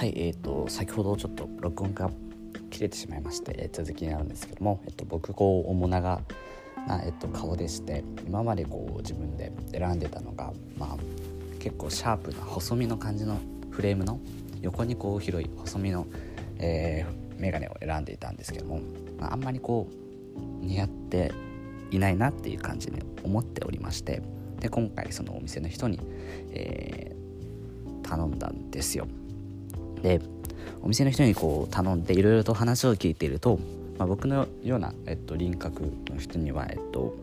はいえーと、先ほどちょっと録音が切れてしまいまして、え、続きになるんですけども、えーと、僕こう面長な、えーと、顔でして今までこう自分で選んでたのが、まあ、結構シャープな細身の感じのフレームの横にこう広い細身の、えー、眼鏡を選んでいたんですけども、まあ、あんまりこう似合っていないなっていう感じに思っておりましてで今回そのお店の人に、えー、頼んだんですよ。でお店の人にこう頼んでいろいろと話を聞いていると、まあ、僕のような、えっと、輪郭の人には、えっと、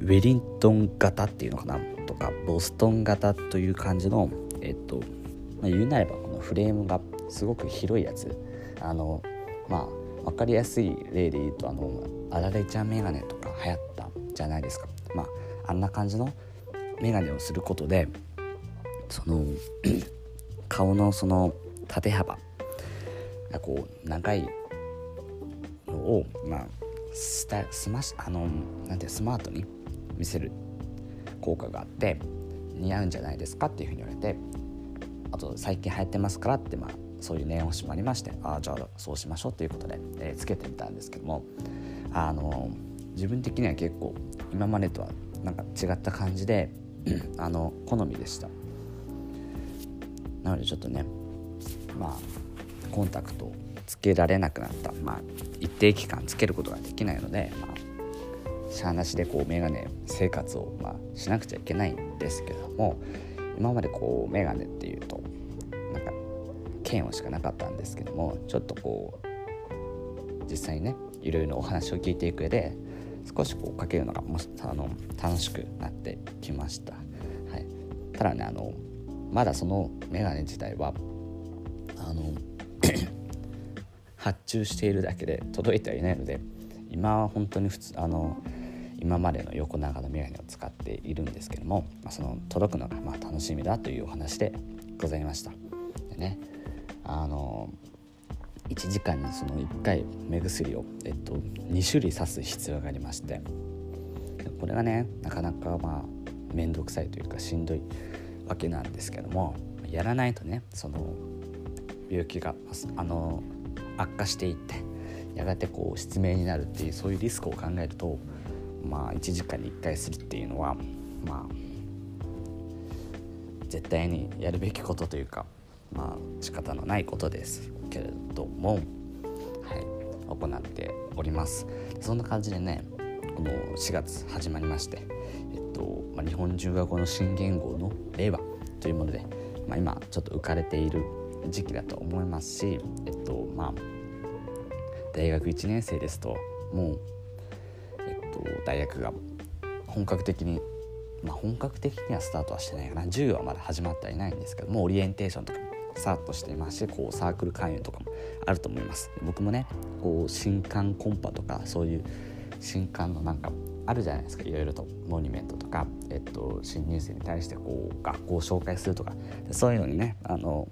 ウェリントン型っていうのかなとかボストン型という感じの、えっとまあ、言うなればこのフレームがすごく広いやつ。あのまあ分かりやすい例で言うとあのあられちゃんメガネとか流行ったじゃないですか。まああんな感じのメガネをすることでその顔のその縦幅。がこう長いのをまあスタスマあのなんてスマートに見せる効果があって似合うんじゃないですかっていうふうに言われてあと最近流行ってますからってまあそういう念押しもありましてああじゃあそうしましょうということで、えー、つけてみたんですけどもあの自分的には結構今までとはなんか違った感じであの好みでした。なのでちょっとねまあコンタクトをつけられなくなった、まあ、一定期間つけることができないので、まあ、しゃあなしでこうメガネ生活を、まあ、しなくちゃいけないんですけども今までこうメガネっていうとなんか嫌悪しかなかったんですけどもちょっとこう実際にねいろいろお話を聞いていく上で少しこうかけるのがもあの楽しくなってきました、はい、ただねあのまだそのメガネ自体はあの発注しているだけで届いてはいないので今は本当に普通あの今までの横長のメガネを使っているんですけども、まあ、その届くのがまあ楽しみだというお話でございました。でねあの1時間にその1回目薬を、えっと、2種類刺す必要がありましてこれがねなかなかまあ面倒くさいというかしんどいわけなんですけどもやらないとねその病気があの悪化していってやがてこう失明になるっていうそういうリスクを考えるとまあ1時間に1回するっていうのはまあ絶対にやるべきことというかまあ仕方のないことです。けれども、はい、行っております。そんな感じでねこの4月始まりまして、えっとまあ、日本中がこの新言語の令和というもので、まあ、今ちょっと浮かれている時期だと思いますし、えっとまあ、大学1年生ですともう、えっと、大学が本格的にまあ、本格的にはスタートはしてないかな。授業はまだ始まってはいないんですけどもオリエンテーションとかもスタートしていますしこうサークル勧誘とかもあると思います。僕もねこう新刊コンパとかそういう新刊のなんかあるじゃないですか。いろいろと。モニュメントとか、えっと、新入生に対してこう学校を紹介するとか。そういうのにねあの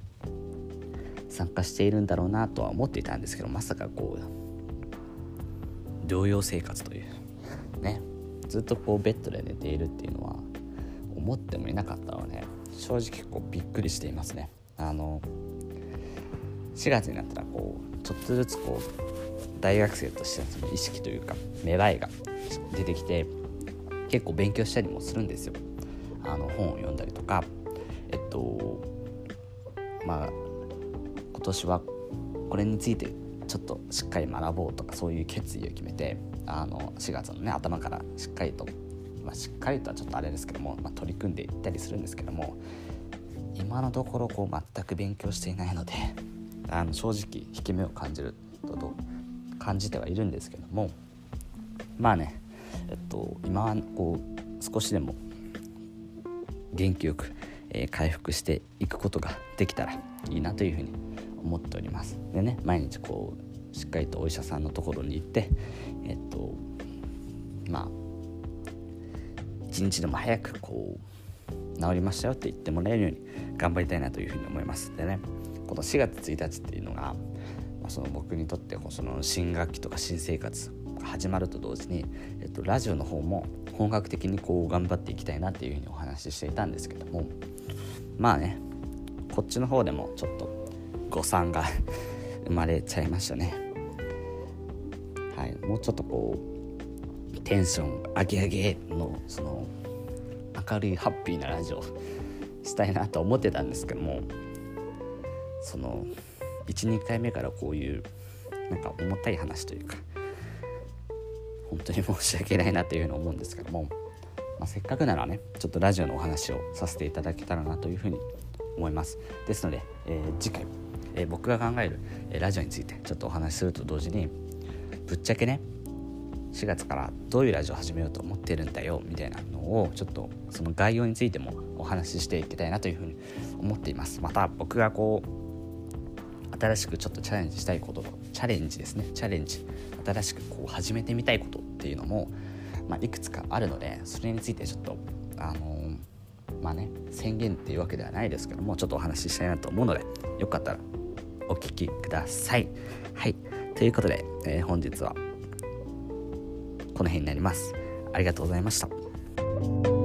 参加しているんだろうなとは思っていたんですけどまさかこう療養生活という。ね。ずっとこうベッドで寝ているっていうのは思ってもいなかったので正直結構びっくりしていますね。あの4月になったらこうちょっとずつこう大学生としてのその意識というか狙いが出てきて結構勉強したりもするんですよ。あの本を読んだりとか。えっとまあ今年はこれについてちょっとしっかり学ぼうとかそういう決意を決めてあの4月のね頭からしっかりと、まあ、しっかりとはちょっとあれですけども、まあ、取り組んでいったりするんですけども今のところこう全く勉強していないのであの正直引け目を感じると感じてはいるんですけどもまあねえっと今はこう少しでも元気よく、えー、回復していくことができたらいいなというふうに思っております。でね毎日こうしっかりとお医者さんのところに行ってえっとまあ一日でも早くこう治りましたよって言ってもらえるように頑張りたいなというふうに思います。でねこの4月1日っていうのが、まあ、その僕にとってその新学期とか新生活始まると同時に、えっと、ラジオの方も本格的にこう頑張っていきたいなっていうふうにお話ししていたんですけどもまあねこっちの方でもちょっと誤算が生まれちゃいましたね。はいもうちょっとこうテンション上げ上げのその明るいハッピーなラジオしたいなと思ってたんですけどもその12回目からこういうなんか重たい話というか本当に申し訳ないなというふうに思うんですけども、まあ、せっかくならねちょっとラジオのお話をさせていただけたらなというふうに思います。ですので、えー、次回、えー、僕が考える、えー、ラジオについてちょっとお話しすると同時にぶっちゃけね4月からどういうラジオを始めようと思ってるんだよみたいなのをちょっとその概要についてもお話ししていきたいなというふうに思っています。また僕がこう新しくちょっとチャレンジしたいことチャレンジですね。チャレンジ。新しくこう始めてみたいことっていうのも、まあ、いくつかあるのでそれについてちょっとあのー、まあね宣言っていうわけではないですけどもちょっとお話ししたいなと思うのでよかったらお聞きください。はい。ということで、えー、本日はこの辺になります。ありがとうございました。